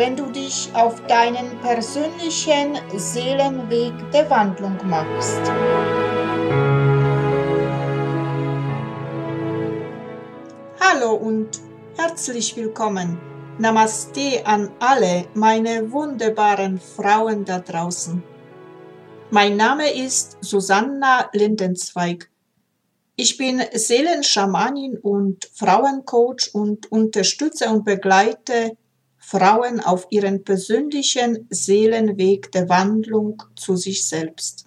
wenn du dich auf deinen persönlichen Seelenweg der Wandlung machst. Hallo und herzlich willkommen. Namaste an alle meine wunderbaren Frauen da draußen. Mein Name ist Susanna Lindenzweig. Ich bin Seelenschamanin und Frauencoach und unterstütze und begleite Frauen auf ihren persönlichen Seelenweg der Wandlung zu sich selbst.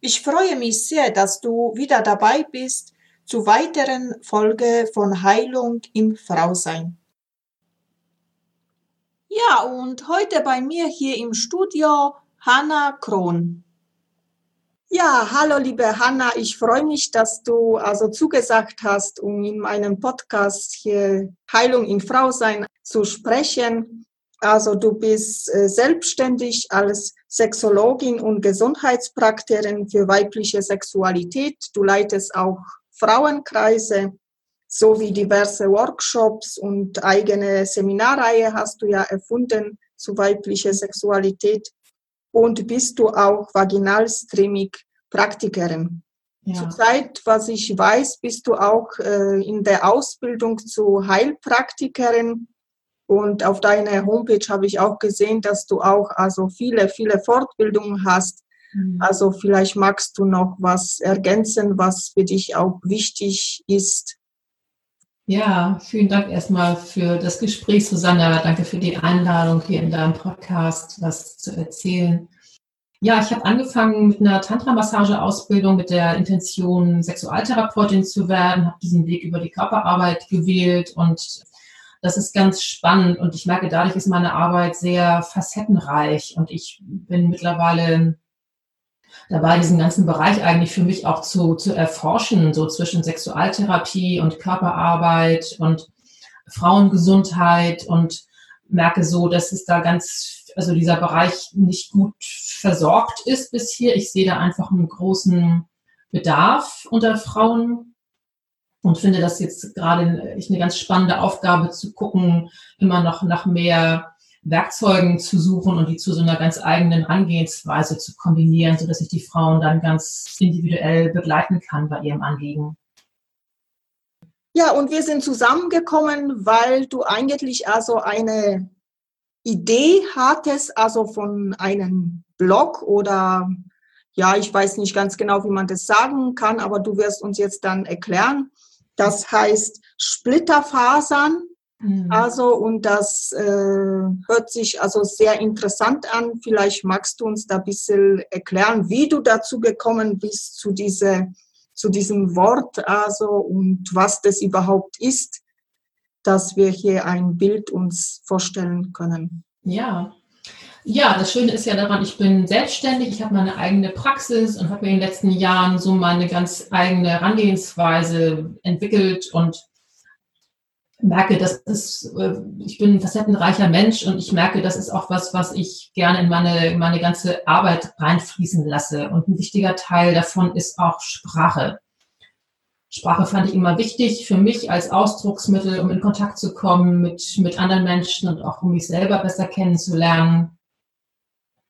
Ich freue mich sehr, dass du wieder dabei bist zu weiteren Folge von Heilung im Frausein. Ja, und heute bei mir hier im Studio Hanna Krohn. Ja, hallo liebe Hanna, ich freue mich, dass du also zugesagt hast, um in meinem Podcast hier Heilung in Frau sein zu sprechen. Also du bist äh, selbstständig als Sexologin und Gesundheitspraktikerin für weibliche Sexualität. Du leitest auch Frauenkreise sowie diverse Workshops und eigene Seminarreihe hast du ja erfunden zu weiblicher Sexualität und bist du auch Vaginalstreaming-Praktikerin. Ja. Zurzeit, was ich weiß, bist du auch äh, in der Ausbildung zu Heilpraktikerin. Und auf deiner Homepage habe ich auch gesehen, dass du auch also viele, viele Fortbildungen hast. Mhm. Also vielleicht magst du noch was ergänzen, was für dich auch wichtig ist. Ja, vielen Dank erstmal für das Gespräch, Susanna. Danke für die Einladung, hier in deinem Podcast was zu erzählen. Ja, ich habe angefangen mit einer Tantra-Massage-Ausbildung mit der Intention, Sexualtherapeutin zu werden, habe diesen Weg über die Körperarbeit gewählt und das ist ganz spannend und ich merke, dadurch ist meine Arbeit sehr facettenreich und ich bin mittlerweile dabei, diesen ganzen Bereich eigentlich für mich auch zu, zu erforschen, so zwischen Sexualtherapie und Körperarbeit und Frauengesundheit und merke so, dass es da ganz, also dieser Bereich nicht gut versorgt ist bis hier. Ich sehe da einfach einen großen Bedarf unter Frauen und finde das jetzt gerade eine ganz spannende Aufgabe zu gucken, immer noch nach mehr Werkzeugen zu suchen und die zu so einer ganz eigenen Angehensweise zu kombinieren, so dass ich die Frauen dann ganz individuell begleiten kann bei ihrem Anliegen. Ja, und wir sind zusammengekommen, weil du eigentlich also eine Idee hattest, also von einem Blog oder ja, ich weiß nicht ganz genau, wie man das sagen kann, aber du wirst uns jetzt dann erklären. Das heißt Splitterfasern Mhm. Also, und das äh, hört sich also sehr interessant an. Vielleicht magst du uns da ein bisschen erklären, wie du dazu gekommen bist, zu, diese, zu diesem Wort, also, und was das überhaupt ist, dass wir hier ein Bild uns vorstellen können. Ja, ja, das Schöne ist ja daran, ich bin selbstständig, ich habe meine eigene Praxis und habe mir in den letzten Jahren so meine ganz eigene Herangehensweise entwickelt und merke, das ist, äh, ich bin ein facettenreicher Mensch und ich merke, das ist auch was, was ich gerne in meine, meine ganze Arbeit reinfließen lasse. Und ein wichtiger Teil davon ist auch Sprache. Sprache fand ich immer wichtig für mich als Ausdrucksmittel, um in Kontakt zu kommen mit, mit anderen Menschen und auch um mich selber besser kennenzulernen.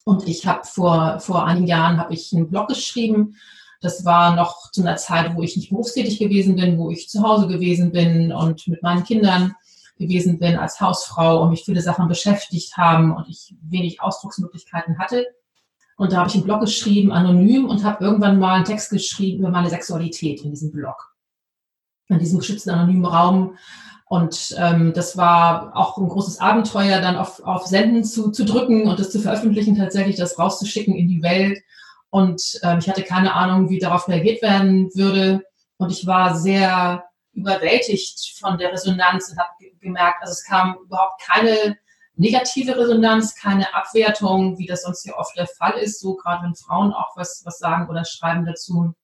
Und ich habe vor, vor einigen Jahren habe ich einen Blog geschrieben, das war noch zu einer Zeit, wo ich nicht berufstätig gewesen bin, wo ich zu Hause gewesen bin und mit meinen Kindern gewesen bin als Hausfrau und mich viele Sachen beschäftigt haben und ich wenig Ausdrucksmöglichkeiten hatte. Und da habe ich einen Blog geschrieben, anonym, und habe irgendwann mal einen Text geschrieben über meine Sexualität in diesem Blog. In diesem geschützten anonymen Raum. Und ähm, das war auch ein großes Abenteuer, dann auf, auf Senden zu, zu drücken und das zu veröffentlichen, tatsächlich das rauszuschicken in die Welt und ähm, ich hatte keine Ahnung, wie darauf reagiert werden würde. Und ich war sehr überwältigt von der Resonanz und habe gemerkt, also es kam überhaupt keine negative Resonanz, keine Abwertung, wie das sonst ja oft der Fall ist, so gerade wenn Frauen auch was, was sagen oder schreiben dazu.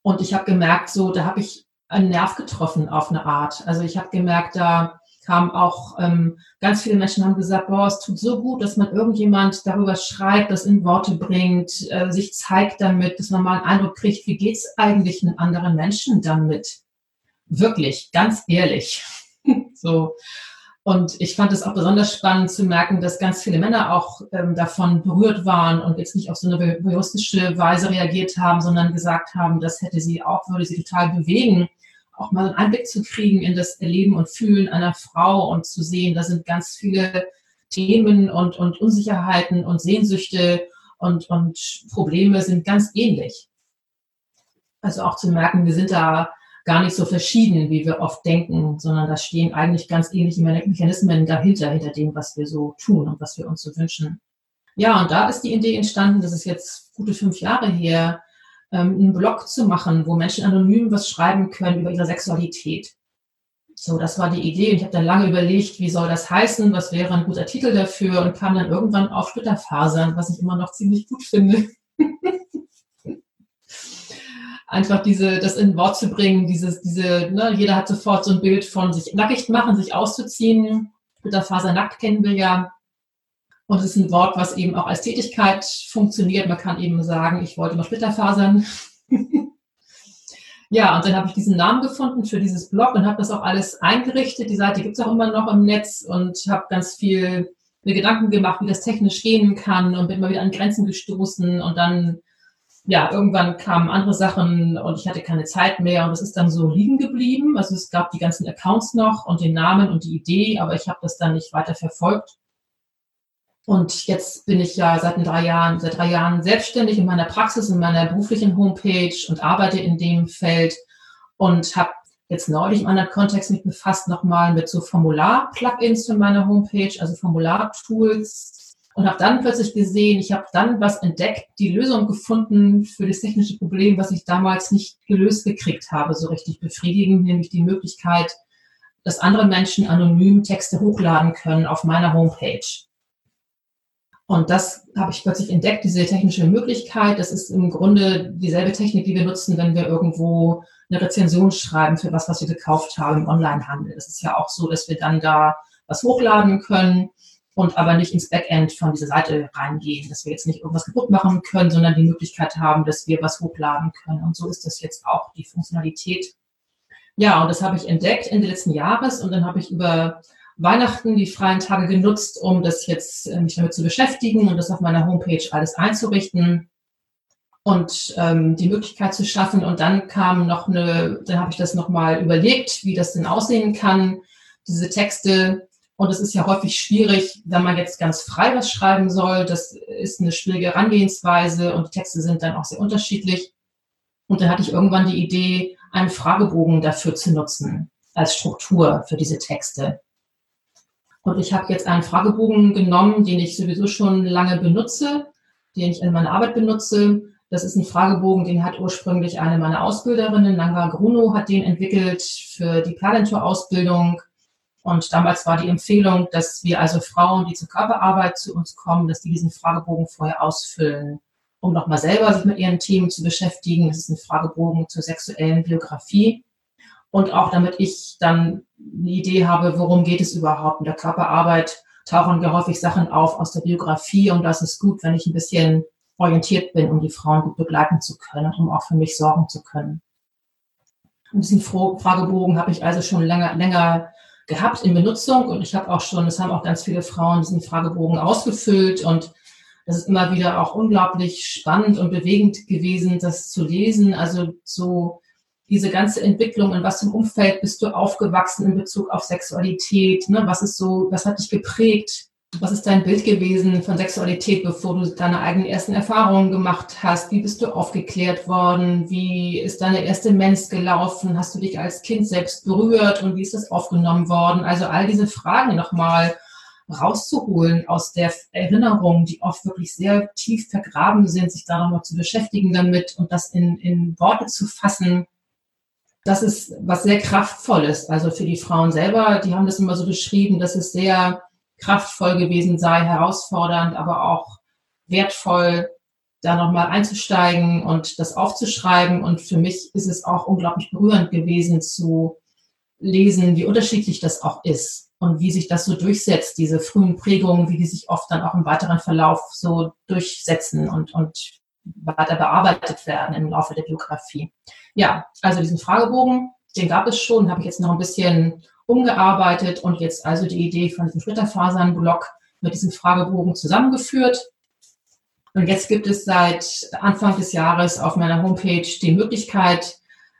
Und ich habe gemerkt, so, da habe ich einen Nerv getroffen auf eine Art. Also ich habe gemerkt, da kam auch ähm, ganz viele Menschen haben gesagt, boah, es tut so gut, dass man irgendjemand darüber schreibt, das in Worte bringt, äh, sich zeigt damit, dass man mal einen Eindruck kriegt, wie geht's eigentlich einem anderen Menschen damit? Wirklich, ganz ehrlich. so. Und ich fand es auch besonders spannend zu merken, dass ganz viele Männer auch ähm, davon berührt waren und jetzt nicht auf so eine juristische Weise reagiert haben, sondern gesagt haben, das hätte sie auch, würde sie total bewegen, auch mal einen Einblick zu kriegen in das Erleben und Fühlen einer Frau und zu sehen, da sind ganz viele Themen und, und Unsicherheiten und Sehnsüchte und, und Probleme sind ganz ähnlich. Also auch zu merken, wir sind da gar nicht so verschieden, wie wir oft denken, sondern da stehen eigentlich ganz ähnliche Mechanismen dahinter, hinter dem, was wir so tun und was wir uns so wünschen. Ja, und da ist die Idee entstanden, das ist jetzt gute fünf Jahre her, ähm, einen Blog zu machen, wo Menschen anonym was schreiben können über ihre Sexualität. So, das war die Idee. Und ich habe dann lange überlegt, wie soll das heißen, was wäre ein guter Titel dafür und kam dann irgendwann auf Splitterfasern, was ich immer noch ziemlich gut finde. Einfach diese, das in Wort zu bringen, dieses, diese, ne, jeder hat sofort so ein Bild von sich nackig machen, sich auszuziehen. Splitterfaser nackt kennen wir ja. Und es ist ein Wort, was eben auch als Tätigkeit funktioniert. Man kann eben sagen, ich wollte mal Splitterfasern. ja, und dann habe ich diesen Namen gefunden für dieses Blog und habe das auch alles eingerichtet. Die Seite gibt es auch immer noch im Netz und habe ganz viel mir Gedanken gemacht, wie das technisch gehen kann und bin immer wieder an Grenzen gestoßen und dann ja, irgendwann kamen andere Sachen und ich hatte keine Zeit mehr und es ist dann so liegen geblieben. Also es gab die ganzen Accounts noch und den Namen und die Idee, aber ich habe das dann nicht weiter verfolgt. Und jetzt bin ich ja seit drei Jahren, seit drei Jahren selbstständig in meiner Praxis, in meiner beruflichen Homepage und arbeite in dem Feld und habe jetzt neulich im anderen Kontext mich befasst nochmal mit so Formular-Plugins für meine Homepage, also Formular-Tools und habe dann plötzlich gesehen, ich habe dann was entdeckt, die Lösung gefunden für das technische Problem, was ich damals nicht gelöst gekriegt habe, so richtig befriedigend, nämlich die Möglichkeit, dass andere Menschen anonym Texte hochladen können auf meiner Homepage. Und das habe ich plötzlich entdeckt, diese technische Möglichkeit. Das ist im Grunde dieselbe Technik, die wir nutzen, wenn wir irgendwo eine Rezension schreiben für was, was wir gekauft haben im Onlinehandel. Es ist ja auch so, dass wir dann da was hochladen können und aber nicht ins Backend von dieser Seite reingehen, dass wir jetzt nicht irgendwas kaputt machen können, sondern die Möglichkeit haben, dass wir was hochladen können. Und so ist das jetzt auch die Funktionalität. Ja, und das habe ich entdeckt Ende letzten Jahres und dann habe ich über Weihnachten die freien Tage genutzt, um das jetzt äh, mich damit zu beschäftigen und das auf meiner Homepage alles einzurichten und ähm, die Möglichkeit zu schaffen. Und dann kam noch eine, dann habe ich das nochmal überlegt, wie das denn aussehen kann, diese Texte. Und es ist ja häufig schwierig, wenn man jetzt ganz frei was schreiben soll. Das ist eine schwierige Herangehensweise und die Texte sind dann auch sehr unterschiedlich. Und dann hatte ich irgendwann die Idee, einen Fragebogen dafür zu nutzen als Struktur für diese Texte. Und ich habe jetzt einen Fragebogen genommen, den ich sowieso schon lange benutze, den ich in meiner Arbeit benutze. Das ist ein Fragebogen, den hat ursprünglich eine meiner Ausbilderinnen, Nanga Gruno, hat den entwickelt für die Perlentor-Ausbildung. Und damals war die Empfehlung, dass wir also Frauen, die zur Körperarbeit zu uns kommen, dass die diesen Fragebogen vorher ausfüllen, um nochmal selber sich mit ihren Themen zu beschäftigen. Das ist ein Fragebogen zur sexuellen Biografie und auch damit ich dann eine Idee habe, worum geht es überhaupt. In der Körperarbeit tauchen ja häufig Sachen auf aus der Biografie und das ist gut, wenn ich ein bisschen orientiert bin, um die Frauen gut begleiten zu können, um auch für mich sorgen zu können. Und diesen Fragebogen habe ich also schon länger, länger gehabt in Benutzung und ich habe auch schon, es haben auch ganz viele Frauen diesen Fragebogen ausgefüllt und das ist immer wieder auch unglaublich spannend und bewegend gewesen, das zu lesen. Also so diese ganze Entwicklung, in was im Umfeld bist du aufgewachsen in Bezug auf Sexualität, ne? was ist so, was hat dich geprägt, was ist dein Bild gewesen von Sexualität, bevor du deine eigenen ersten Erfahrungen gemacht hast? Wie bist du aufgeklärt worden? Wie ist deine erste Mens gelaufen? Hast du dich als Kind selbst berührt und wie ist das aufgenommen worden? Also all diese Fragen nochmal rauszuholen aus der Erinnerung, die oft wirklich sehr tief vergraben sind, sich da nochmal zu beschäftigen damit und das in, in Worte zu fassen, das ist was sehr kraftvolles. Also für die Frauen selber, die haben das immer so beschrieben, dass es sehr kraftvoll gewesen sei, herausfordernd, aber auch wertvoll, da nochmal einzusteigen und das aufzuschreiben. Und für mich ist es auch unglaublich berührend gewesen zu lesen, wie unterschiedlich das auch ist und wie sich das so durchsetzt, diese frühen Prägungen, wie die sich oft dann auch im weiteren Verlauf so durchsetzen und, und weiter bearbeitet werden im Laufe der Biografie. Ja, also diesen Fragebogen, den gab es schon, habe ich jetzt noch ein bisschen umgearbeitet und jetzt also die Idee von diesem Splitterfasern-Blog mit diesem Fragebogen zusammengeführt. Und jetzt gibt es seit Anfang des Jahres auf meiner Homepage die Möglichkeit,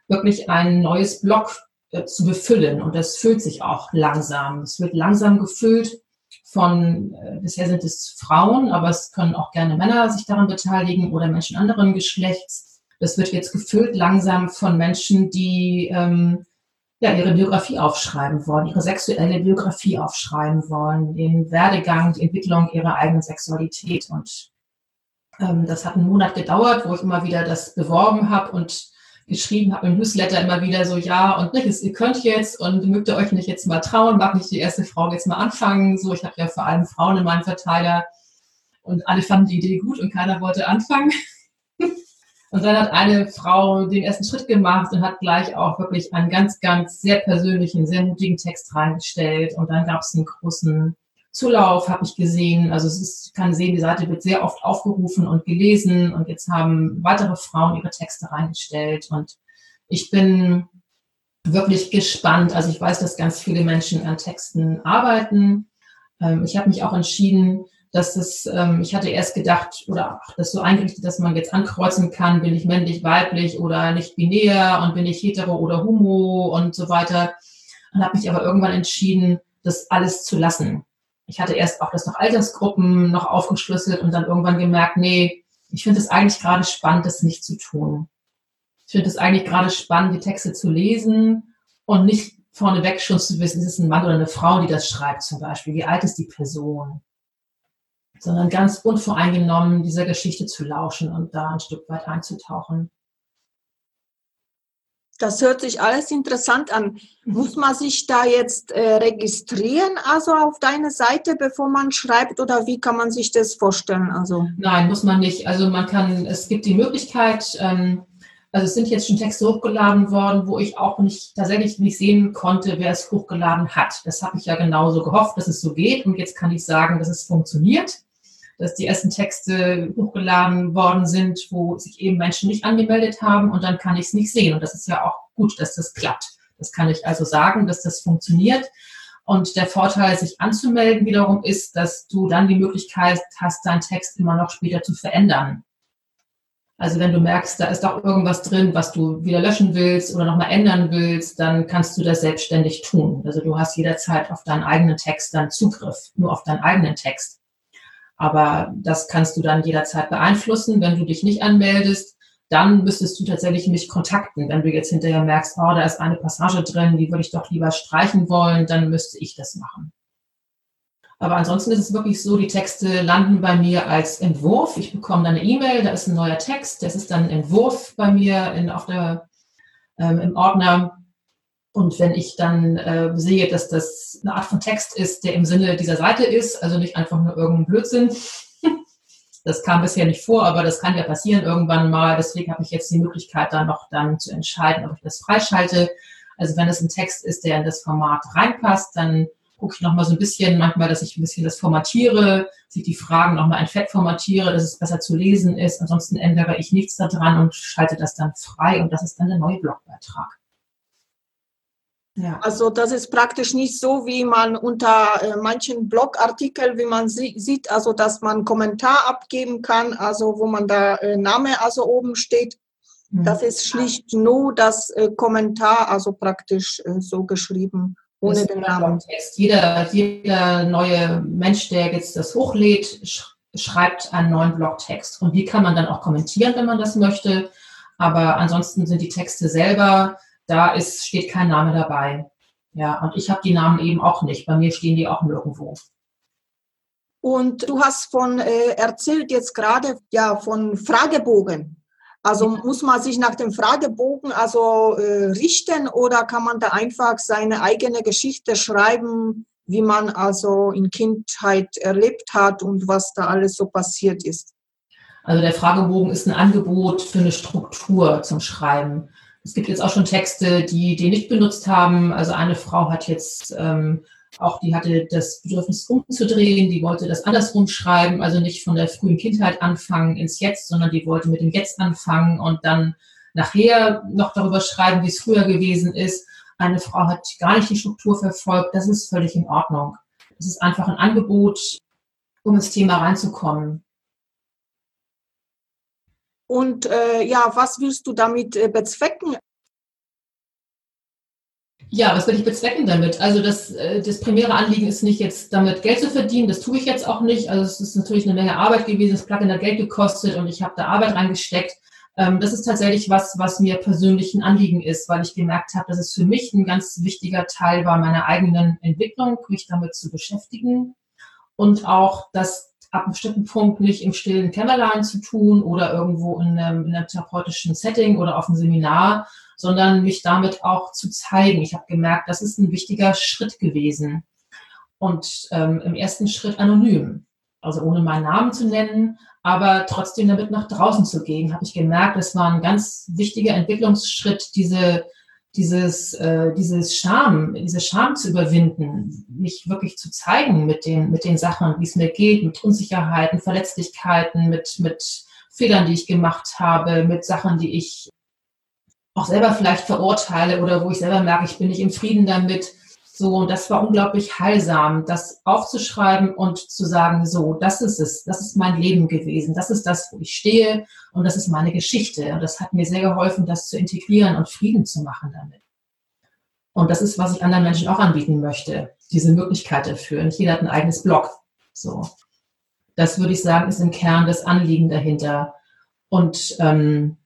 wirklich ein neues Blog äh, zu befüllen. Und das füllt sich auch langsam. Es wird langsam gefüllt von, äh, bisher sind es Frauen, aber es können auch gerne Männer sich daran beteiligen oder Menschen anderen Geschlechts. Das wird jetzt gefüllt langsam von Menschen, die ähm, ja, ihre Biografie aufschreiben wollen, ihre sexuelle Biografie aufschreiben wollen, den Werdegang, die Entwicklung ihrer eigenen Sexualität. Und ähm, das hat einen Monat gedauert, wo ich immer wieder das beworben habe und geschrieben habe im Newsletter immer wieder so, ja, und nicht, ihr könnt jetzt und mögt ihr euch nicht jetzt mal trauen, mag nicht die erste Frau jetzt mal anfangen. So, ich habe ja vor allem Frauen in meinem Verteiler und alle fanden die Idee gut und keiner wollte anfangen. Und dann hat eine Frau den ersten Schritt gemacht und hat gleich auch wirklich einen ganz, ganz sehr persönlichen, sehr mutigen Text reingestellt. Und dann gab es einen großen Zulauf, habe ich gesehen. Also es ist, ich kann sehen, die Seite wird sehr oft aufgerufen und gelesen. Und jetzt haben weitere Frauen ihre Texte reingestellt. Und ich bin wirklich gespannt. Also ich weiß, dass ganz viele Menschen an Texten arbeiten. Ähm, ich habe mich auch entschieden, dass das, ähm, ich hatte erst gedacht oder ach, das so eingerichtet, dass man jetzt ankreuzen kann, bin ich männlich, weiblich oder nicht binär und bin ich hetero oder homo und so weiter. Und habe mich aber irgendwann entschieden, das alles zu lassen. Ich hatte erst auch das noch Altersgruppen noch aufgeschlüsselt und dann irgendwann gemerkt, nee, ich finde es eigentlich gerade spannend, das nicht zu tun. Ich finde es eigentlich gerade spannend, die Texte zu lesen und nicht vorneweg schon zu wissen, ist es ein Mann oder eine Frau, die das schreibt zum Beispiel. Wie alt ist die Person? sondern ganz unvoreingenommen dieser Geschichte zu lauschen und da ein Stück weit einzutauchen. Das hört sich alles interessant an. Muss man sich da jetzt äh, registrieren, also auf deine Seite, bevor man schreibt, oder wie kann man sich das vorstellen? Also nein, muss man nicht. Also man kann, es gibt die Möglichkeit. Ähm, also es sind jetzt schon Texte hochgeladen worden, wo ich auch nicht tatsächlich nicht sehen konnte, wer es hochgeladen hat. Das habe ich ja genauso gehofft, dass es so geht. Und jetzt kann ich sagen, dass es funktioniert dass die ersten Texte hochgeladen worden sind, wo sich eben Menschen nicht angemeldet haben und dann kann ich es nicht sehen. Und das ist ja auch gut, dass das klappt. Das kann ich also sagen, dass das funktioniert. Und der Vorteil, sich anzumelden wiederum, ist, dass du dann die Möglichkeit hast, deinen Text immer noch später zu verändern. Also wenn du merkst, da ist doch irgendwas drin, was du wieder löschen willst oder nochmal ändern willst, dann kannst du das selbstständig tun. Also du hast jederzeit auf deinen eigenen Text dann Zugriff, nur auf deinen eigenen Text. Aber das kannst du dann jederzeit beeinflussen. Wenn du dich nicht anmeldest, dann müsstest du tatsächlich mich kontakten. Wenn du jetzt hinterher merkst, oh, da ist eine Passage drin, die würde ich doch lieber streichen wollen, dann müsste ich das machen. Aber ansonsten ist es wirklich so, die Texte landen bei mir als Entwurf. Ich bekomme dann eine E-Mail, da ist ein neuer Text, das ist dann ein Entwurf bei mir in, auf der, ähm, im Ordner. Und wenn ich dann äh, sehe, dass das eine Art von Text ist, der im Sinne dieser Seite ist, also nicht einfach nur irgendein Blödsinn, das kam bisher nicht vor, aber das kann ja passieren irgendwann mal. Deswegen habe ich jetzt die Möglichkeit, dann noch dann zu entscheiden, ob ich das freischalte. Also wenn es ein Text ist, der in das Format reinpasst, dann gucke ich nochmal so ein bisschen, manchmal, dass ich ein bisschen das formatiere, dass ich die Fragen nochmal in Fett formatiere, dass es besser zu lesen ist. Ansonsten ändere ich nichts daran und schalte das dann frei und das ist dann der neue Blogbeitrag. Ja. Also das ist praktisch nicht so, wie man unter äh, manchen Blogartikeln, wie man sie, sieht, also dass man Kommentar abgeben kann, also wo man da äh, Name also oben steht. Mhm. Das ist schlicht nur das äh, Kommentar, also praktisch äh, so geschrieben, ohne den Namen. Text. Jeder, jeder neue Mensch, der jetzt das hochlädt, sch schreibt einen neuen Blogtext. Und die kann man dann auch kommentieren, wenn man das möchte. Aber ansonsten sind die Texte selber da ist, steht kein Name dabei. Ja, und ich habe die Namen eben auch nicht. Bei mir stehen die auch nirgendwo. Und du hast von äh, erzählt jetzt gerade ja von Fragebogen. Also ja. muss man sich nach dem Fragebogen also äh, richten oder kann man da einfach seine eigene Geschichte schreiben, wie man also in Kindheit erlebt hat und was da alles so passiert ist. Also der Fragebogen ist ein Angebot für eine Struktur zum Schreiben. Es gibt jetzt auch schon Texte, die die nicht benutzt haben. Also eine Frau hat jetzt ähm, auch, die hatte das Bedürfnis umzudrehen, die wollte das andersrum schreiben, also nicht von der frühen Kindheit anfangen ins Jetzt, sondern die wollte mit dem Jetzt anfangen und dann nachher noch darüber schreiben, wie es früher gewesen ist. Eine Frau hat gar nicht die Struktur verfolgt, das ist völlig in Ordnung. Das ist einfach ein Angebot, um ins Thema reinzukommen. Und äh, ja, was willst du damit äh, bezwecken? Ja, was will ich bezwecken damit? Also das, äh, das primäre Anliegen ist nicht jetzt damit Geld zu verdienen, das tue ich jetzt auch nicht. Also es ist natürlich eine Menge Arbeit gewesen, das Plugin hat Geld gekostet und ich habe da Arbeit reingesteckt. Ähm, das ist tatsächlich was, was mir persönlich ein Anliegen ist, weil ich gemerkt habe, dass es für mich ein ganz wichtiger Teil war meiner eigenen Entwicklung, mich damit zu beschäftigen und auch das ab einem bestimmten Punkt nicht im stillen Kämmerlein zu tun oder irgendwo in einem, in einem therapeutischen Setting oder auf einem Seminar, sondern mich damit auch zu zeigen. Ich habe gemerkt, das ist ein wichtiger Schritt gewesen. Und ähm, im ersten Schritt anonym, also ohne meinen Namen zu nennen, aber trotzdem damit nach draußen zu gehen, habe ich gemerkt, das war ein ganz wichtiger Entwicklungsschritt, diese dieses, äh, dieses Scham, diese Scham zu überwinden, mich wirklich zu zeigen mit den, mit den Sachen, wie es mir geht, mit Unsicherheiten, Verletzlichkeiten, mit, mit Fehlern, die ich gemacht habe, mit Sachen, die ich auch selber vielleicht verurteile oder wo ich selber merke, ich bin nicht im Frieden damit. So, und das war unglaublich heilsam, das aufzuschreiben und zu sagen, so, das ist es, das ist mein Leben gewesen, das ist das, wo ich stehe und das ist meine Geschichte. Und das hat mir sehr geholfen, das zu integrieren und Frieden zu machen damit. Und das ist, was ich anderen Menschen auch anbieten möchte, diese Möglichkeit dafür. Nicht jeder hat ein eigenes Blog. So. Das würde ich sagen, ist im Kern das Anliegen dahinter. Und ähm,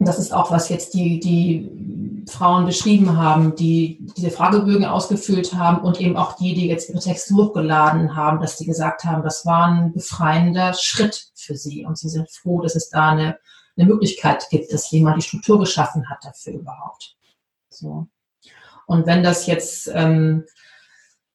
das ist auch, was jetzt die, die Frauen beschrieben haben, die diese Fragebögen ausgefüllt haben und eben auch die, die jetzt ihre Texte hochgeladen haben, dass sie gesagt haben, das war ein befreiender Schritt für sie und sie sind froh, dass es da eine, eine Möglichkeit gibt, dass jemand die Struktur geschaffen hat dafür überhaupt. So. Und wenn das jetzt ähm,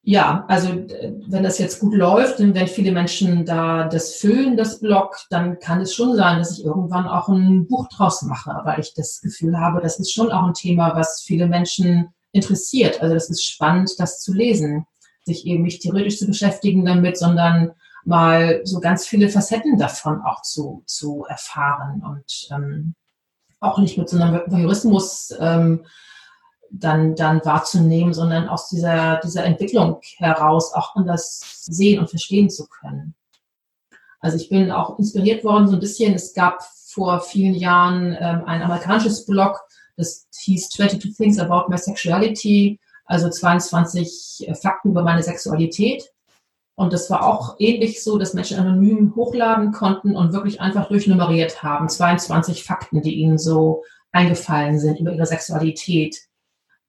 ja, also wenn das jetzt gut läuft und wenn viele Menschen da das füllen, das Blog, dann kann es schon sein, dass ich irgendwann auch ein Buch draus mache, weil ich das Gefühl habe, das ist schon auch ein Thema, was viele Menschen interessiert. Also das ist spannend, das zu lesen, sich eben nicht theoretisch zu beschäftigen damit, sondern mal so ganz viele Facetten davon auch zu, zu erfahren und ähm, auch nicht mit so einem Voyeurismus ähm, dann, dann wahrzunehmen, sondern aus dieser, dieser Entwicklung heraus auch anders sehen und verstehen zu können. Also ich bin auch inspiriert worden so ein bisschen. Es gab vor vielen Jahren ähm, ein amerikanisches Blog, das hieß 22 Things About My Sexuality, also 22 äh, Fakten über meine Sexualität. Und das war auch ähnlich so, dass Menschen anonym hochladen konnten und wirklich einfach durchnummeriert haben. 22 Fakten, die ihnen so eingefallen sind über ihre Sexualität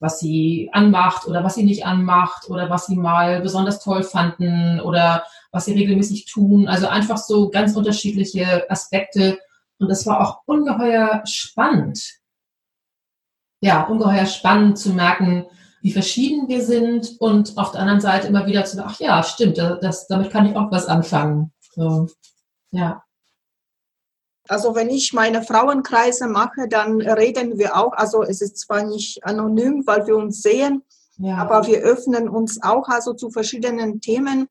was sie anmacht oder was sie nicht anmacht oder was sie mal besonders toll fanden oder was sie regelmäßig tun. Also einfach so ganz unterschiedliche Aspekte. Und das war auch ungeheuer spannend. Ja, ungeheuer spannend zu merken, wie verschieden wir sind und auf der anderen Seite immer wieder zu ach ja, stimmt, das, damit kann ich auch was anfangen. So, ja. Also wenn ich meine Frauenkreise mache, dann reden wir auch, also es ist zwar nicht anonym, weil wir uns sehen, ja. aber wir öffnen uns auch also zu verschiedenen Themen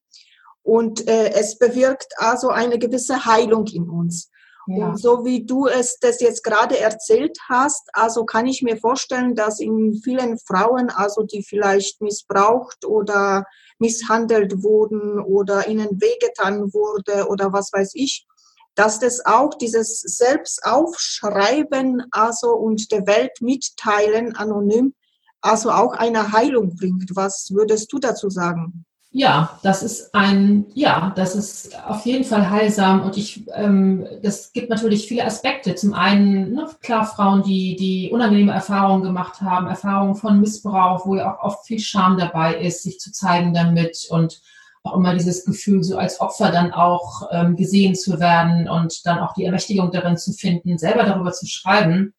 und äh, es bewirkt also eine gewisse Heilung in uns. Ja. Und so wie du es das jetzt gerade erzählt hast, also kann ich mir vorstellen, dass in vielen Frauen, also die vielleicht missbraucht oder misshandelt wurden oder ihnen wehgetan wurde oder was weiß ich, dass das auch dieses Selbstaufschreiben also und der Welt mitteilen anonym also auch eine Heilung bringt. Was würdest du dazu sagen? Ja, das ist ein, ja, das ist auf jeden Fall heilsam und ich, ähm, das gibt natürlich viele Aspekte. Zum einen, ne, klar, Frauen, die, die unangenehme Erfahrungen gemacht haben, Erfahrungen von Missbrauch, wo ja auch oft viel Scham dabei ist, sich zu zeigen damit und auch immer dieses Gefühl, so als Opfer dann auch ähm, gesehen zu werden und dann auch die Ermächtigung darin zu finden, selber darüber zu schreiben,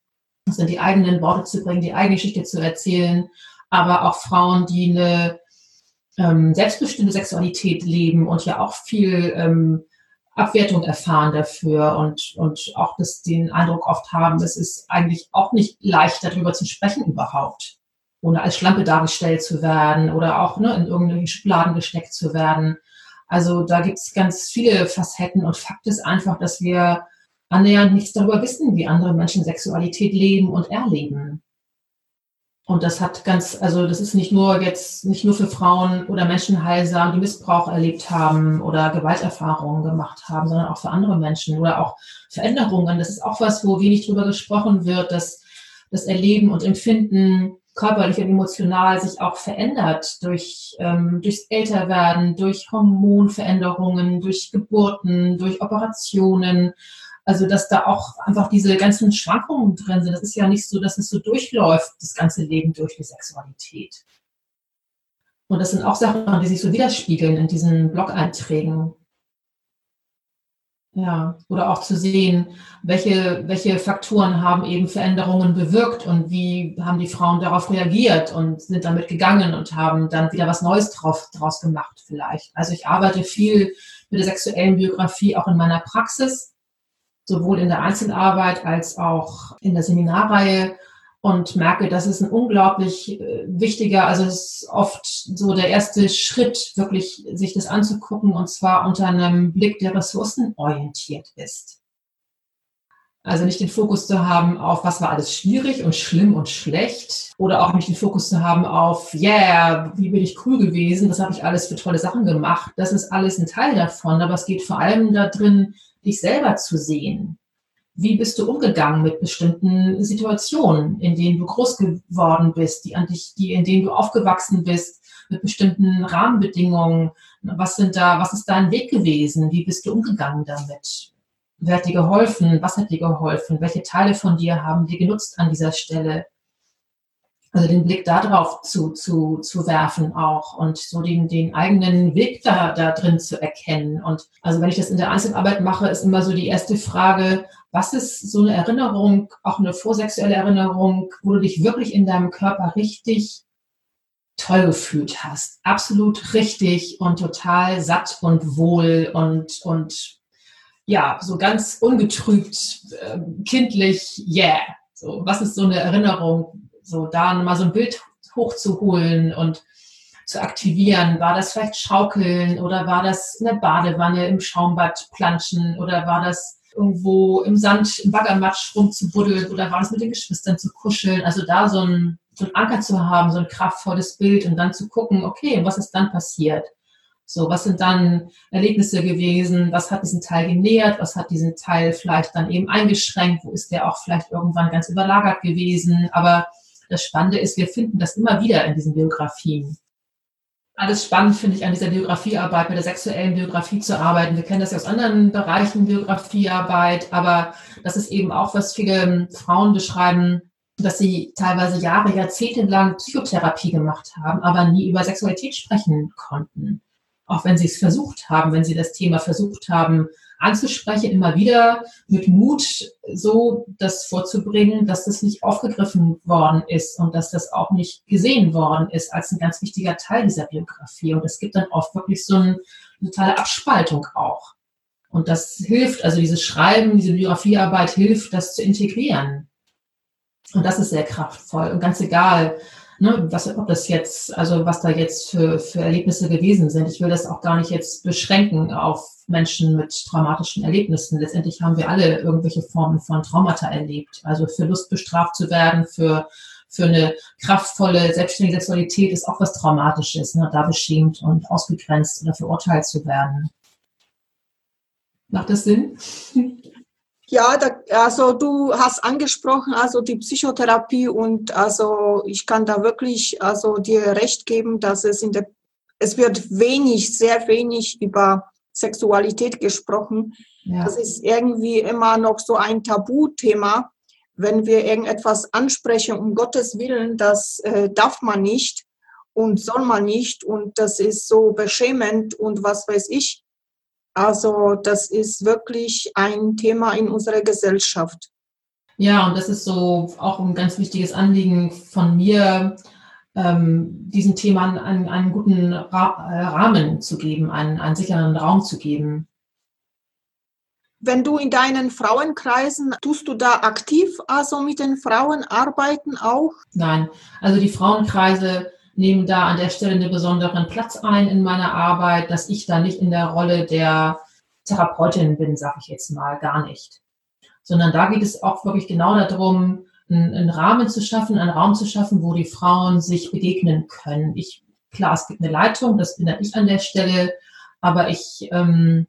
also die eigenen Worte zu bringen, die eigene Geschichte zu erzählen, aber auch Frauen, die eine ähm, selbstbestimmte Sexualität leben und ja auch viel ähm, Abwertung erfahren dafür und, und auch das, den Eindruck oft haben, es ist eigentlich auch nicht leicht, darüber zu sprechen überhaupt, ohne als Schlampe dargestellt zu werden oder auch ne, in irgendwelche Schubladen gesteckt zu werden. Also da gibt es ganz viele Facetten und Fakt ist einfach, dass wir annähernd nichts darüber wissen, wie andere Menschen Sexualität leben und erleben. Und das hat ganz, also das ist nicht nur jetzt, nicht nur für Frauen oder Menschen heilsam, die Missbrauch erlebt haben oder Gewalterfahrungen gemacht haben, sondern auch für andere Menschen oder auch Veränderungen. Das ist auch was, wo wenig drüber gesprochen wird, dass das Erleben und Empfinden körperlich und emotional sich auch verändert durch ähm, durchs Älterwerden, durch Hormonveränderungen, durch Geburten, durch Operationen also, dass da auch einfach diese ganzen Schwankungen drin sind. Das ist ja nicht so, dass es so durchläuft, das ganze Leben durch die Sexualität. Und das sind auch Sachen, die sich so widerspiegeln in diesen Blog-Einträgen. Ja, oder auch zu sehen, welche, welche Faktoren haben eben Veränderungen bewirkt und wie haben die Frauen darauf reagiert und sind damit gegangen und haben dann wieder was Neues drauf, draus gemacht vielleicht. Also ich arbeite viel mit der sexuellen Biografie auch in meiner Praxis sowohl in der Einzelarbeit als auch in der Seminarreihe und merke, das ist ein unglaublich äh, wichtiger, also es ist oft so der erste Schritt, wirklich sich das anzugucken und zwar unter einem Blick, der ressourcenorientiert ist. Also nicht den Fokus zu haben auf, was war alles schwierig und schlimm und schlecht oder auch nicht den Fokus zu haben auf, yeah, wie bin ich cool gewesen, was habe ich alles für tolle Sachen gemacht. Das ist alles ein Teil davon, aber es geht vor allem darin, dich selber zu sehen. Wie bist du umgegangen mit bestimmten Situationen, in denen du groß geworden bist, die an dich, die, in denen du aufgewachsen bist, mit bestimmten Rahmenbedingungen? Was sind da, was ist dein Weg gewesen? Wie bist du umgegangen damit? Wer hat dir geholfen? Was hat dir geholfen? Welche Teile von dir haben dir genutzt an dieser Stelle? Also den Blick darauf zu, zu, zu werfen auch und so den, den eigenen Weg da, da drin zu erkennen. Und also wenn ich das in der Einzelarbeit mache, ist immer so die erste Frage, was ist so eine Erinnerung, auch eine vorsexuelle Erinnerung, wo du dich wirklich in deinem Körper richtig toll gefühlt hast. Absolut richtig und total satt und wohl und, und ja, so ganz ungetrübt, äh, kindlich, yeah. So, was ist so eine Erinnerung, so da mal so ein Bild hochzuholen und zu aktivieren. War das vielleicht Schaukeln oder war das in der Badewanne im Schaumbad planschen oder war das irgendwo im Sand, im Baggermatsch rumzubuddeln oder war das mit den Geschwistern zu kuscheln? Also da so ein, so ein Anker zu haben, so ein kraftvolles Bild und dann zu gucken, okay, was ist dann passiert? So, was sind dann Erlebnisse gewesen? Was hat diesen Teil genährt? Was hat diesen Teil vielleicht dann eben eingeschränkt? Wo ist der auch vielleicht irgendwann ganz überlagert gewesen? Aber das Spannende ist, wir finden das immer wieder in diesen Biografien. Alles spannend finde ich an dieser Biografiearbeit, mit der sexuellen Biografie zu arbeiten. Wir kennen das ja aus anderen Bereichen Biografiearbeit, aber das ist eben auch, was viele Frauen beschreiben, dass sie teilweise Jahre, Jahrzehnte lang Psychotherapie gemacht haben, aber nie über Sexualität sprechen konnten. Auch wenn sie es versucht haben, wenn sie das Thema versucht haben, anzusprechen, immer wieder mit Mut so das vorzubringen, dass das nicht aufgegriffen worden ist und dass das auch nicht gesehen worden ist als ein ganz wichtiger Teil dieser Biografie. Und es gibt dann oft wirklich so eine, totale Abspaltung auch. Und das hilft, also dieses Schreiben, diese Biografiearbeit hilft, das zu integrieren. Und das ist sehr kraftvoll. Und ganz egal, ne, was, ob das jetzt, also was da jetzt für, für Erlebnisse gewesen sind. Ich will das auch gar nicht jetzt beschränken auf Menschen mit traumatischen Erlebnissen. Letztendlich haben wir alle irgendwelche Formen von Traumata erlebt. Also für Lust bestraft zu werden, für, für eine kraftvolle, selbstständige Sexualität ist auch was Traumatisches, ne, da beschämt und ausgegrenzt oder verurteilt zu werden. Macht das Sinn? Ja, da, also du hast angesprochen, also die Psychotherapie und also ich kann da wirklich also dir recht geben, dass es in der es wird wenig, sehr wenig über Sexualität gesprochen. Ja. Das ist irgendwie immer noch so ein Tabuthema. Wenn wir irgendetwas ansprechen, um Gottes Willen, das äh, darf man nicht und soll man nicht und das ist so beschämend und was weiß ich. Also das ist wirklich ein Thema in unserer Gesellschaft. Ja, und das ist so auch ein ganz wichtiges Anliegen von mir, ähm, diesen Themen einen, einen guten Ra äh, Rahmen zu geben, einen, einen sicheren Raum zu geben. Wenn du in deinen Frauenkreisen, tust du da aktiv also mit den Frauen arbeiten auch? Nein, also die Frauenkreise nehmen da an der Stelle einen besonderen Platz ein in meiner Arbeit, dass ich da nicht in der Rolle der Therapeutin bin, sage ich jetzt mal, gar nicht. Sondern da geht es auch wirklich genau darum, einen, Rahmen zu schaffen, einen Raum zu schaffen, wo die Frauen sich begegnen können. Ich, klar, es gibt eine Leitung, das bin ich an der Stelle, aber ich, ähm,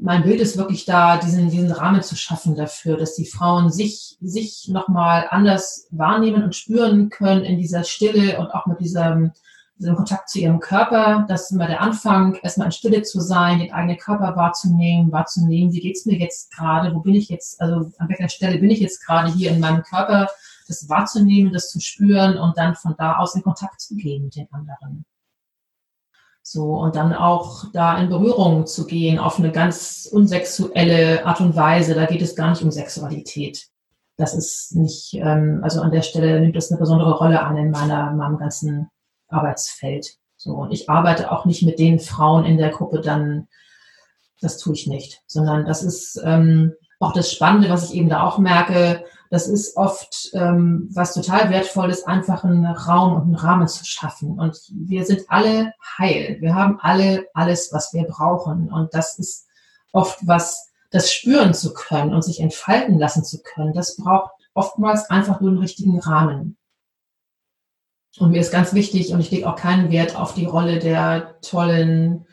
mein Bild ist wirklich da, diesen, diesen Rahmen zu schaffen dafür, dass die Frauen sich, sich nochmal anders wahrnehmen und spüren können in dieser Stille und auch mit diesem, diesem Kontakt zu ihrem Körper. Das ist immer der Anfang, erstmal in Stille zu sein, den eigenen Körper wahrzunehmen, wahrzunehmen, wie geht's mir jetzt gerade, wo bin ich jetzt, also an welcher Stelle bin ich jetzt gerade hier in meinem Körper, das wahrzunehmen, das zu spüren und dann von da aus in Kontakt zu gehen mit den anderen. So, und dann auch da in Berührung zu gehen auf eine ganz unsexuelle Art und Weise. Da geht es gar nicht um Sexualität. Das ist nicht, ähm, also an der Stelle nimmt das eine besondere Rolle an in meiner, in meinem ganzen Arbeitsfeld. So, und ich arbeite auch nicht mit den Frauen in der Gruppe dann, das tue ich nicht, sondern das ist ähm, auch das Spannende, was ich eben da auch merke, das ist oft ähm, was total wertvolles, einfach einen Raum und einen Rahmen zu schaffen. Und wir sind alle heil. Wir haben alle alles, was wir brauchen. Und das ist oft was, das spüren zu können und sich entfalten lassen zu können. Das braucht oftmals einfach nur einen richtigen Rahmen. Und mir ist ganz wichtig, und ich lege auch keinen Wert auf die Rolle der tollen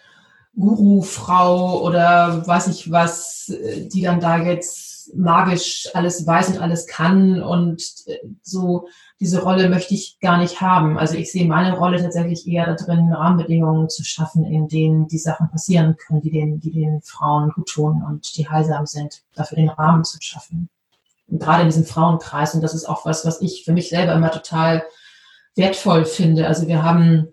Guru-Frau oder weiß ich was, die dann da jetzt magisch alles weiß und alles kann und äh, so diese Rolle möchte ich gar nicht haben. Also ich sehe meine Rolle tatsächlich eher da drin, Rahmenbedingungen zu schaffen, in denen die Sachen passieren können, die den, die den Frauen gut tun und die heilsam sind, dafür den Rahmen zu schaffen. Und gerade in diesem Frauenkreis, und das ist auch was, was ich für mich selber immer total wertvoll finde. Also wir haben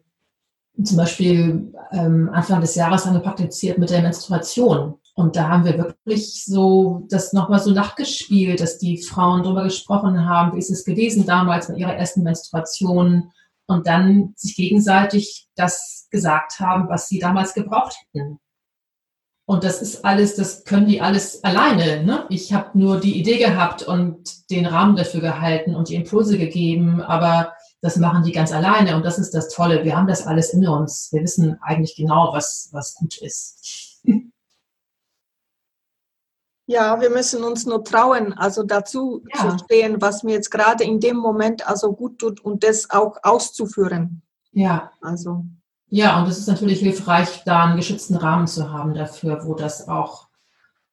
zum Beispiel ähm, Anfang des Jahres haben wir praktiziert mit der Menstruation. Und da haben wir wirklich so das nochmal so nachgespielt, dass die Frauen darüber gesprochen haben, wie ist es gewesen damals bei ihrer ersten Menstruation und dann sich gegenseitig das gesagt haben, was sie damals gebraucht hätten. Und das ist alles, das können die alles alleine. Ne? Ich habe nur die Idee gehabt und den Rahmen dafür gehalten und die Impulse gegeben, aber das machen die ganz alleine und das ist das Tolle. Wir haben das alles in uns. Wir wissen eigentlich genau, was, was gut ist. Ja, wir müssen uns nur trauen, also dazu ja. zu stehen, was mir jetzt gerade in dem Moment also gut tut und das auch auszuführen. Ja. Also. Ja, und es ist natürlich hilfreich, da einen geschützten Rahmen zu haben dafür, wo das auch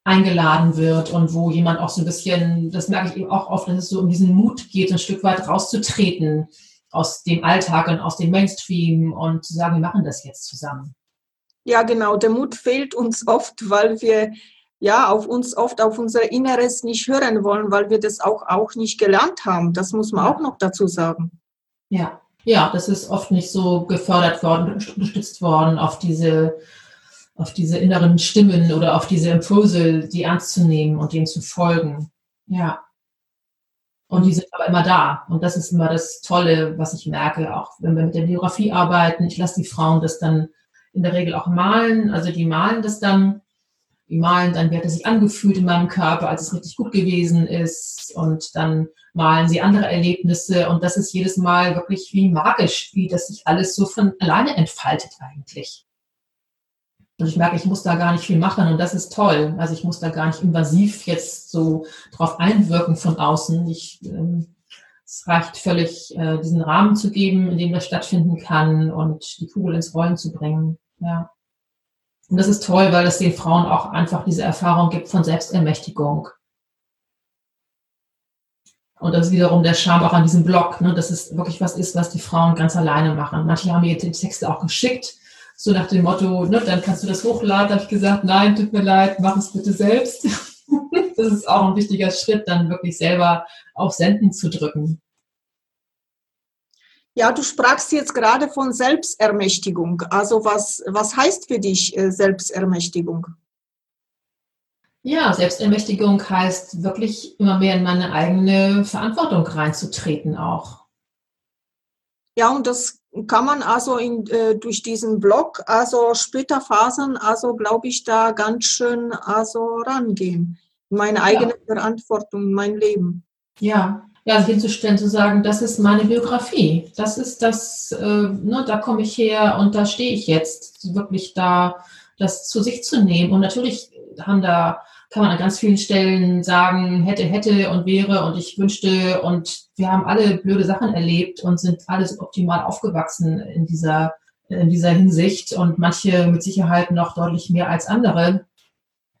eingeladen wird und wo jemand auch so ein bisschen, das merke ich eben auch oft, dass es so um diesen Mut geht, ein Stück weit rauszutreten aus dem Alltag und aus dem Mainstream und zu sagen, wir machen das jetzt zusammen. Ja, genau. Der Mut fehlt uns oft, weil wir ja, auf uns oft auf unser Inneres nicht hören wollen, weil wir das auch, auch nicht gelernt haben. Das muss man auch noch dazu sagen. Ja, ja, das ist oft nicht so gefördert worden, unterstützt worden, auf diese, auf diese inneren Stimmen oder auf diese Impulse, die ernst zu nehmen und denen zu folgen. Ja. Und die sind aber immer da. Und das ist immer das Tolle, was ich merke, auch wenn wir mit der Biografie arbeiten. Ich lasse die Frauen das dann in der Regel auch malen. Also die malen das dann die malen dann, wie hat es sich angefühlt in meinem Körper, als es richtig gut gewesen ist. Und dann malen sie andere Erlebnisse. Und das ist jedes Mal wirklich wie magisch, wie das sich alles so von alleine entfaltet eigentlich. Und ich merke, ich muss da gar nicht viel machen und das ist toll. Also ich muss da gar nicht invasiv jetzt so drauf einwirken von außen. Ich, ähm, es reicht völlig, äh, diesen Rahmen zu geben, in dem das stattfinden kann und die Kugel ins Rollen zu bringen. Ja. Und das ist toll, weil es den Frauen auch einfach diese Erfahrung gibt von Selbstermächtigung. Und das ist wiederum der Charme auch an diesem Blog, ne, dass es wirklich was ist, was die Frauen ganz alleine machen. Manche haben mir die Texte auch geschickt, so nach dem Motto, ne, dann kannst du das hochladen. Da habe ich gesagt, nein, tut mir leid, mach es bitte selbst. das ist auch ein wichtiger Schritt, dann wirklich selber auf Senden zu drücken. Ja, du sprachst jetzt gerade von Selbstermächtigung. Also was, was heißt für dich äh, Selbstermächtigung? Ja, Selbstermächtigung heißt wirklich immer mehr in meine eigene Verantwortung reinzutreten auch. Ja, und das kann man also in, äh, durch diesen Blog, also Splitterphasen, also glaube ich, da ganz schön also rangehen. Meine eigene ja. Verantwortung, mein Leben. Ja, ja, sich hinzustellen, zu sagen, das ist meine Biografie, das ist das, äh, ne, da komme ich her und da stehe ich jetzt, wirklich da das zu sich zu nehmen. Und natürlich haben da kann man an ganz vielen Stellen sagen, hätte, hätte und wäre und ich wünschte und wir haben alle blöde Sachen erlebt und sind alle so optimal aufgewachsen in dieser, in dieser Hinsicht und manche mit Sicherheit noch deutlich mehr als andere.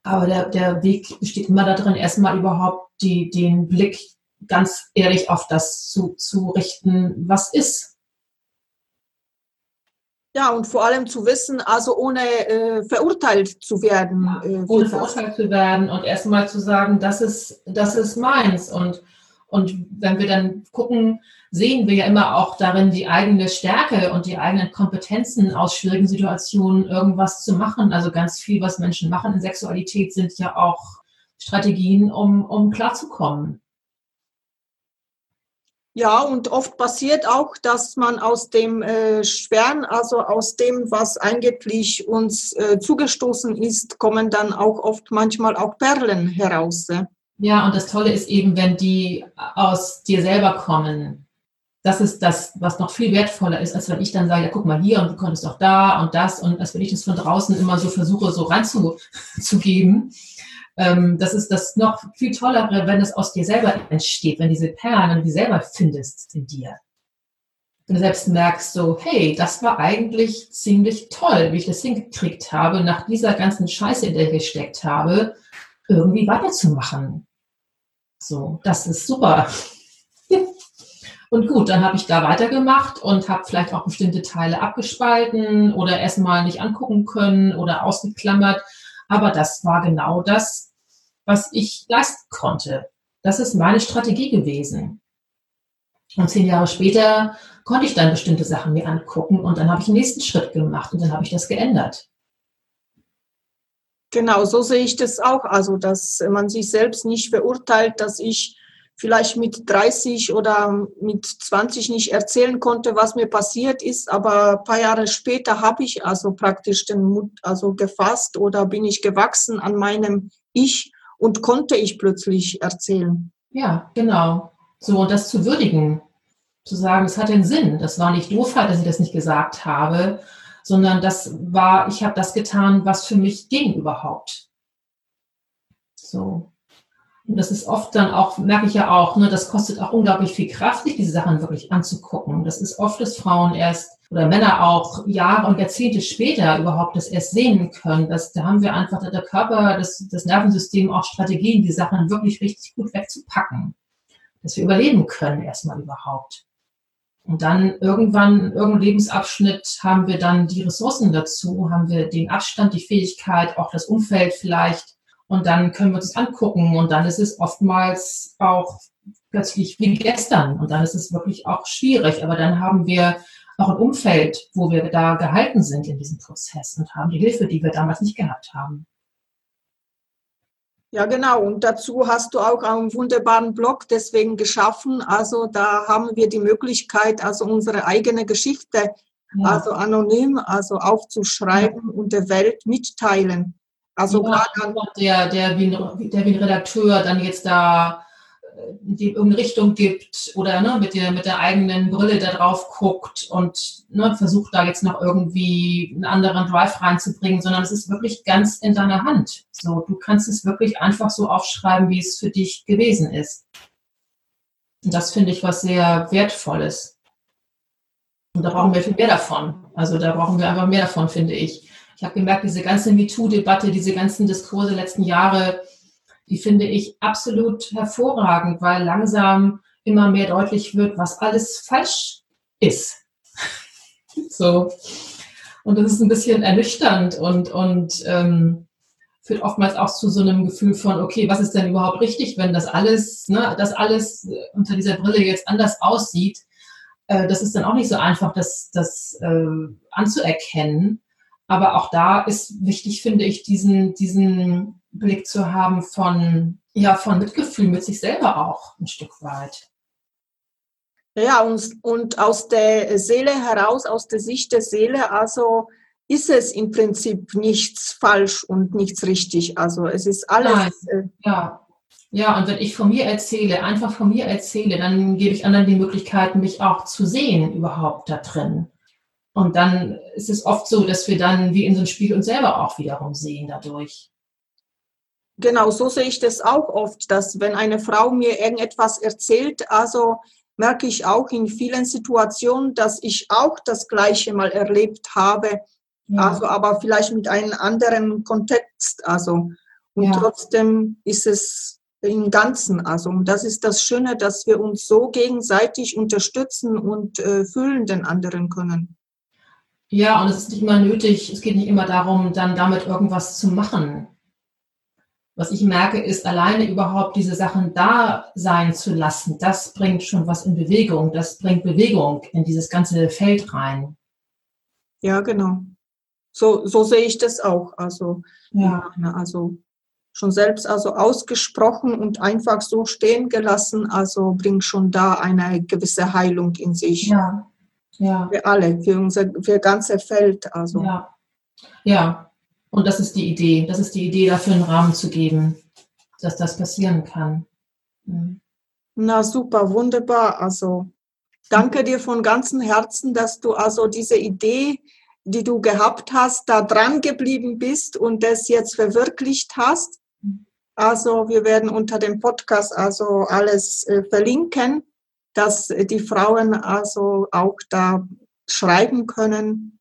Aber der, der Weg besteht immer darin, erstmal überhaupt die, den Blick ganz ehrlich auf das zu, zu richten, was ist ja, und vor allem zu wissen, also ohne äh, verurteilt zu werden. Äh, ohne verurteilt zu werden und erstmal zu sagen, das ist, das ist meins. Und, und wenn wir dann gucken, sehen wir ja immer auch darin die eigene Stärke und die eigenen Kompetenzen aus schwierigen Situationen irgendwas zu machen. Also ganz viel, was Menschen machen in Sexualität, sind ja auch Strategien, um, um klarzukommen. Ja, und oft passiert auch, dass man aus dem äh, Schweren, also aus dem, was eigentlich uns äh, zugestoßen ist, kommen dann auch oft manchmal auch Perlen heraus. Ja, und das Tolle ist eben, wenn die aus dir selber kommen. Das ist das, was noch viel wertvoller ist, als wenn ich dann sage, ja, guck mal hier und du konntest doch da und das und als wenn ich das von draußen immer so versuche, so reinzugeben. Ähm, das ist das noch viel Tollere, wenn es aus dir selber entsteht, wenn diese Perlen, die selber findest in dir. Wenn du selbst merkst, so, hey, das war eigentlich ziemlich toll, wie ich das hingekriegt habe, nach dieser ganzen Scheiße, in der ich gesteckt habe, irgendwie weiterzumachen. So, das ist super. Und gut, dann habe ich da weitergemacht und habe vielleicht auch bestimmte Teile abgespalten oder erstmal nicht angucken können oder ausgeklammert. Aber das war genau das, was ich leisten konnte. Das ist meine Strategie gewesen. Und zehn Jahre später konnte ich dann bestimmte Sachen mir angucken und dann habe ich den nächsten Schritt gemacht und dann habe ich das geändert. Genau, so sehe ich das auch. Also, dass man sich selbst nicht verurteilt, dass ich vielleicht mit 30 oder mit 20 nicht erzählen konnte, was mir passiert ist, aber ein paar Jahre später habe ich also praktisch den Mut also gefasst oder bin ich gewachsen an meinem Ich und konnte ich plötzlich erzählen. Ja, genau. So, und das zu würdigen, zu sagen, es hat einen Sinn. Das war nicht Doofheit, dass ich das nicht gesagt habe, sondern das war, ich habe das getan, was für mich ging überhaupt. So. Und das ist oft dann auch, merke ich ja auch, ne, das kostet auch unglaublich viel Kraft, sich diese Sachen wirklich anzugucken. Das ist oft, dass Frauen erst oder Männer auch Jahre und Jahrzehnte später überhaupt das erst sehen können. Das, da haben wir einfach der Körper, das, das Nervensystem auch Strategien, die Sachen wirklich richtig gut wegzupacken. Dass wir überleben können erstmal überhaupt. Und dann irgendwann, in irgendeinem Lebensabschnitt haben wir dann die Ressourcen dazu, haben wir den Abstand, die Fähigkeit, auch das Umfeld vielleicht, und dann können wir uns das angucken und dann ist es oftmals auch plötzlich wie gestern und dann ist es wirklich auch schwierig. Aber dann haben wir auch ein Umfeld, wo wir da gehalten sind in diesem Prozess und haben die Hilfe, die wir damals nicht gehabt haben. Ja, genau. Und dazu hast du auch einen wunderbaren Blog deswegen geschaffen. Also da haben wir die Möglichkeit, also unsere eigene Geschichte, ja. also anonym, also aufzuschreiben ja. und der Welt mitteilen. Also ja, der, der, wie ein, der wie ein Redakteur dann jetzt da äh, die irgendeine Richtung gibt oder ne, mit, der, mit der eigenen Brille da drauf guckt und ne, versucht da jetzt noch irgendwie einen anderen Drive reinzubringen, sondern es ist wirklich ganz in deiner Hand. So, du kannst es wirklich einfach so aufschreiben, wie es für dich gewesen ist. Und das finde ich was sehr Wertvolles. Und da brauchen wir viel mehr davon. Also da brauchen wir einfach mehr davon, finde ich. Ich habe gemerkt, diese ganze MeToo-Debatte, diese ganzen Diskurse letzten Jahre, die finde ich absolut hervorragend, weil langsam immer mehr deutlich wird, was alles falsch ist. so. Und das ist ein bisschen ernüchternd und, und ähm, führt oftmals auch zu so einem Gefühl von, okay, was ist denn überhaupt richtig, wenn das alles, ne, das alles unter dieser Brille jetzt anders aussieht. Äh, das ist dann auch nicht so einfach, das, das äh, anzuerkennen. Aber auch da ist wichtig, finde ich, diesen, diesen Blick zu haben von, ja, von Mitgefühl mit sich selber auch ein Stück weit. Ja, und, und aus der Seele heraus, aus der Sicht der Seele, also ist es im Prinzip nichts falsch und nichts richtig. Also es ist alles. Äh, ja. Ja, und wenn ich von mir erzähle, einfach von mir erzähle, dann gebe ich anderen die Möglichkeit, mich auch zu sehen überhaupt da drin. Und dann ist es oft so, dass wir dann wie in so einem Spiegel uns selber auch wiederum sehen dadurch. Genau, so sehe ich das auch oft, dass wenn eine Frau mir irgendetwas erzählt, also merke ich auch in vielen Situationen, dass ich auch das Gleiche mal erlebt habe, ja. also aber vielleicht mit einem anderen Kontext, also und ja. trotzdem ist es im Ganzen, also und das ist das Schöne, dass wir uns so gegenseitig unterstützen und äh, fühlen den anderen können. Ja, und es ist nicht immer nötig, es geht nicht immer darum, dann damit irgendwas zu machen was ich merke, ist alleine überhaupt diese Sachen da sein zu lassen, das bringt schon was in Bewegung, das bringt Bewegung in dieses ganze Feld rein. Ja, genau. So, so sehe ich das auch. Also, ja. also schon selbst also ausgesprochen und einfach so stehen gelassen, also bringt schon da eine gewisse Heilung in sich. Ja. Ja. Für alle, für unser für ganze Feld. Also. Ja. ja, und das ist die Idee. Das ist die Idee, dafür einen Rahmen zu geben, dass das passieren kann. Mhm. Na super, wunderbar. Also danke dir von ganzem Herzen, dass du also diese Idee, die du gehabt hast, da dran geblieben bist und das jetzt verwirklicht hast. Also wir werden unter dem Podcast also alles äh, verlinken, dass die Frauen also auch da schreiben können,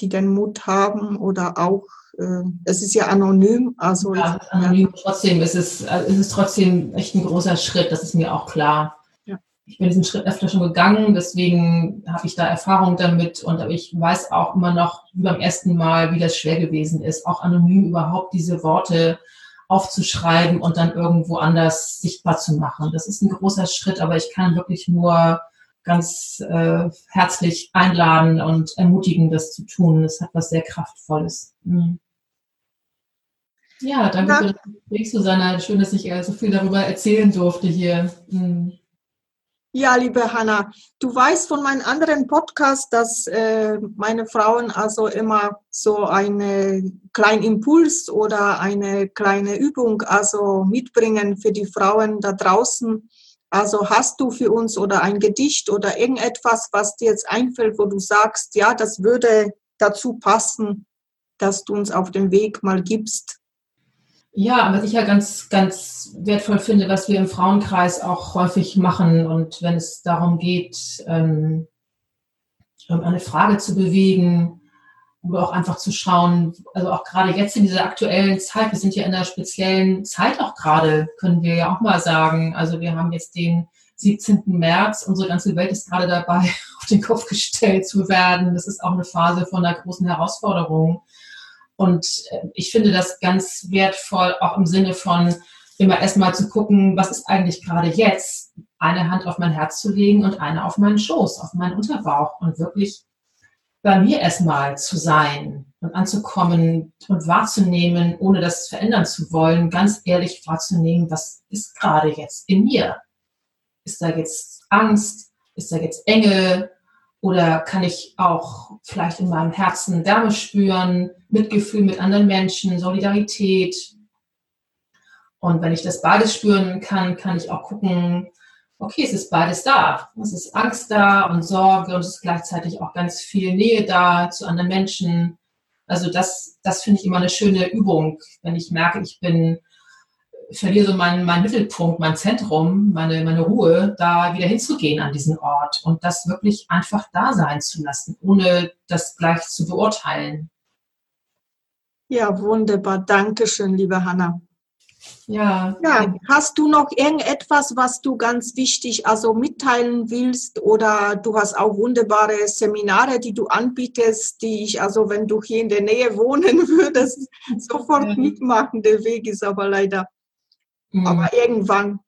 die den Mut haben oder auch äh, es ist ja anonym. Also ja, anonym. Ja. Trotzdem ist es, äh, ist es trotzdem echt ein großer Schritt, das ist mir auch klar. Ja. Ich bin diesen Schritt öfter schon gegangen, deswegen habe ich da Erfahrung damit und ich weiß auch immer noch wie beim ersten Mal, wie das schwer gewesen ist, auch anonym überhaupt diese Worte aufzuschreiben und dann irgendwo anders sichtbar zu machen. Das ist ein großer Schritt, aber ich kann wirklich nur ganz äh, herzlich einladen und ermutigen, das zu tun. Das hat was sehr Kraftvolles. Mhm. Ja, danke ja. für das Gespräch, Susanna. Schön, dass ich äh, so viel darüber erzählen durfte hier. Mhm. Ja, liebe Hanna, du weißt von meinem anderen Podcast, dass äh, meine Frauen also immer so einen kleinen Impuls oder eine kleine Übung also mitbringen für die Frauen da draußen. Also hast du für uns oder ein Gedicht oder irgendetwas, was dir jetzt einfällt, wo du sagst, ja, das würde dazu passen, dass du uns auf den Weg mal gibst? Ja, was ich ja ganz, ganz wertvoll finde, was wir im Frauenkreis auch häufig machen und wenn es darum geht, ähm, eine Frage zu bewegen oder auch einfach zu schauen, also auch gerade jetzt in dieser aktuellen Zeit, wir sind ja in einer speziellen Zeit auch gerade, können wir ja auch mal sagen. Also wir haben jetzt den 17. März, unsere ganze Welt ist gerade dabei, auf den Kopf gestellt zu werden. Das ist auch eine Phase von einer großen Herausforderung. Und äh, ich finde das ganz wertvoll, auch im Sinne von immer erstmal zu gucken, was ist eigentlich gerade jetzt, eine Hand auf mein Herz zu legen und eine auf meinen Schoß, auf meinen Unterbauch und wirklich bei mir erstmal zu sein und anzukommen und wahrzunehmen, ohne das verändern zu wollen, ganz ehrlich wahrzunehmen, was ist gerade jetzt in mir? Ist da jetzt Angst? Ist da jetzt Enge? Oder kann ich auch vielleicht in meinem Herzen Wärme spüren, Mitgefühl mit anderen Menschen, Solidarität? Und wenn ich das beides spüren kann, kann ich auch gucken, okay, es ist beides da. Es ist Angst da und Sorge und es ist gleichzeitig auch ganz viel Nähe da zu anderen Menschen. Also das, das finde ich immer eine schöne Übung, wenn ich merke, ich bin verliere so meinen, meinen Mittelpunkt, mein Zentrum, meine, meine Ruhe, da wieder hinzugehen an diesen Ort und das wirklich einfach da sein zu lassen, ohne das gleich zu beurteilen. Ja, wunderbar. Dankeschön, liebe Hanna. Ja. ja. Hast du noch irgendetwas, was du ganz wichtig also mitteilen willst? Oder du hast auch wunderbare Seminare, die du anbietest, die ich also, wenn du hier in der Nähe wohnen würdest, sofort ja. mitmachen. Der Weg ist aber leider Mhm. Aber irgendwann.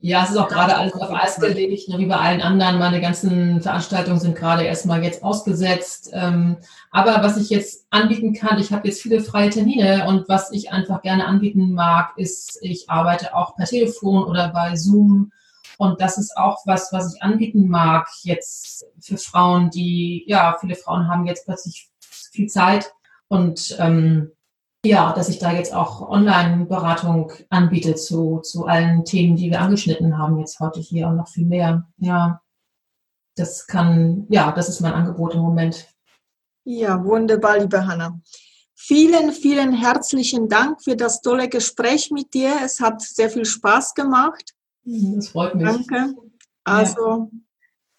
Ja, es ist auch gerade alles auf Eis gelegt, wie bei allen anderen. Meine ganzen Veranstaltungen sind gerade erstmal jetzt ausgesetzt. Ähm, aber was ich jetzt anbieten kann, ich habe jetzt viele freie Termine und was ich einfach gerne anbieten mag, ist, ich arbeite auch per Telefon oder bei Zoom Und das ist auch was, was ich anbieten mag jetzt für Frauen, die, ja, viele Frauen haben jetzt plötzlich viel Zeit und ähm, ja, dass ich da jetzt auch Online-Beratung anbiete zu, zu allen Themen, die wir angeschnitten haben jetzt heute hier und noch viel mehr. Ja, das kann, ja, das ist mein Angebot im Moment. Ja, wunderbar, liebe Hanna. Vielen, vielen herzlichen Dank für das tolle Gespräch mit dir. Es hat sehr viel Spaß gemacht. Das freut mich. Danke. Also ja.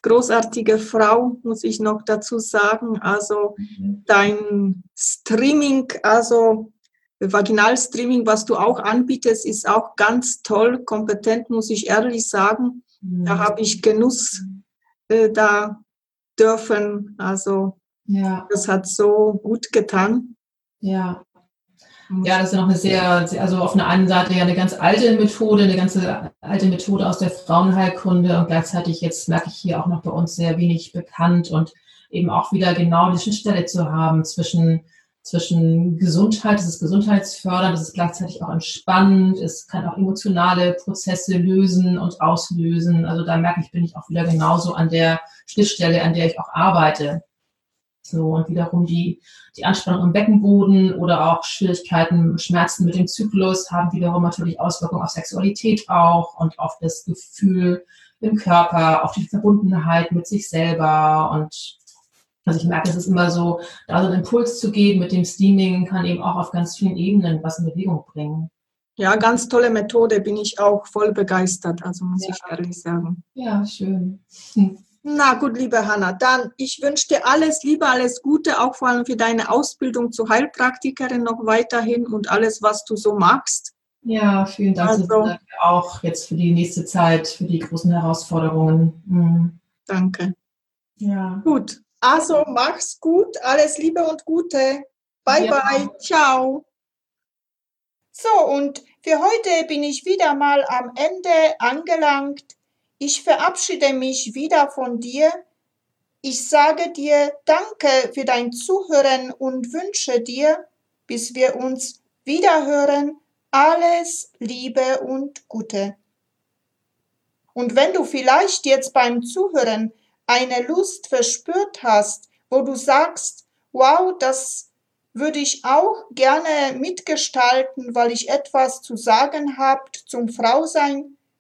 Großartige Frau, muss ich noch dazu sagen. Also mhm. dein Streaming, also Vaginalstreaming, was du auch anbietest, ist auch ganz toll, kompetent, muss ich ehrlich sagen. Mhm. Da habe ich Genuss äh, da dürfen. Also ja. das hat so gut getan. Ja. Ja, das ist ja noch eine sehr, also auf einer einen Seite ja eine ganz alte Methode, eine ganze alte Methode aus der Frauenheilkunde und gleichzeitig jetzt merke ich hier auch noch bei uns sehr wenig bekannt und eben auch wieder genau die Schnittstelle zu haben zwischen, zwischen Gesundheit, das ist gesundheitsfördernd, das ist gleichzeitig auch entspannend, es kann auch emotionale Prozesse lösen und auslösen. Also da merke ich, bin ich auch wieder genauso an der Schnittstelle, an der ich auch arbeite. So, und wiederum die, die Anspannung im Beckenboden oder auch Schwierigkeiten, Schmerzen mit dem Zyklus haben wiederum natürlich Auswirkungen auf Sexualität auch und auf das Gefühl im Körper, auf die Verbundenheit mit sich selber und also ich merke, es ist immer so, da so einen Impuls zu geben mit dem Steaming kann eben auch auf ganz vielen Ebenen was in Bewegung bringen. Ja, ganz tolle Methode, bin ich auch voll begeistert, also muss ja. ich ehrlich sagen. Ja, schön. Hm. Na gut, liebe Hanna, dann ich wünsche dir alles Liebe, alles Gute, auch vor allem für deine Ausbildung zur Heilpraktikerin noch weiterhin und alles, was du so magst. Ja, vielen Dank also, auch jetzt für die nächste Zeit, für die großen Herausforderungen. Mhm. Danke. Ja. Gut, also mach's gut, alles Liebe und Gute. Bye ja. bye, ciao. So, und für heute bin ich wieder mal am Ende angelangt. Ich verabschiede mich wieder von dir. Ich sage dir Danke für dein Zuhören und wünsche dir, bis wir uns wiederhören, alles Liebe und Gute. Und wenn du vielleicht jetzt beim Zuhören eine Lust verspürt hast, wo du sagst, wow, das würde ich auch gerne mitgestalten, weil ich etwas zu sagen habt zum Frausein,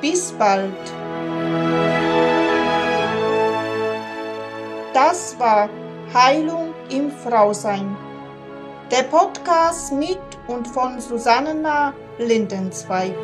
Bis bald. Das war Heilung im Frausein. Der Podcast mit und von Susanna Lindenzweig.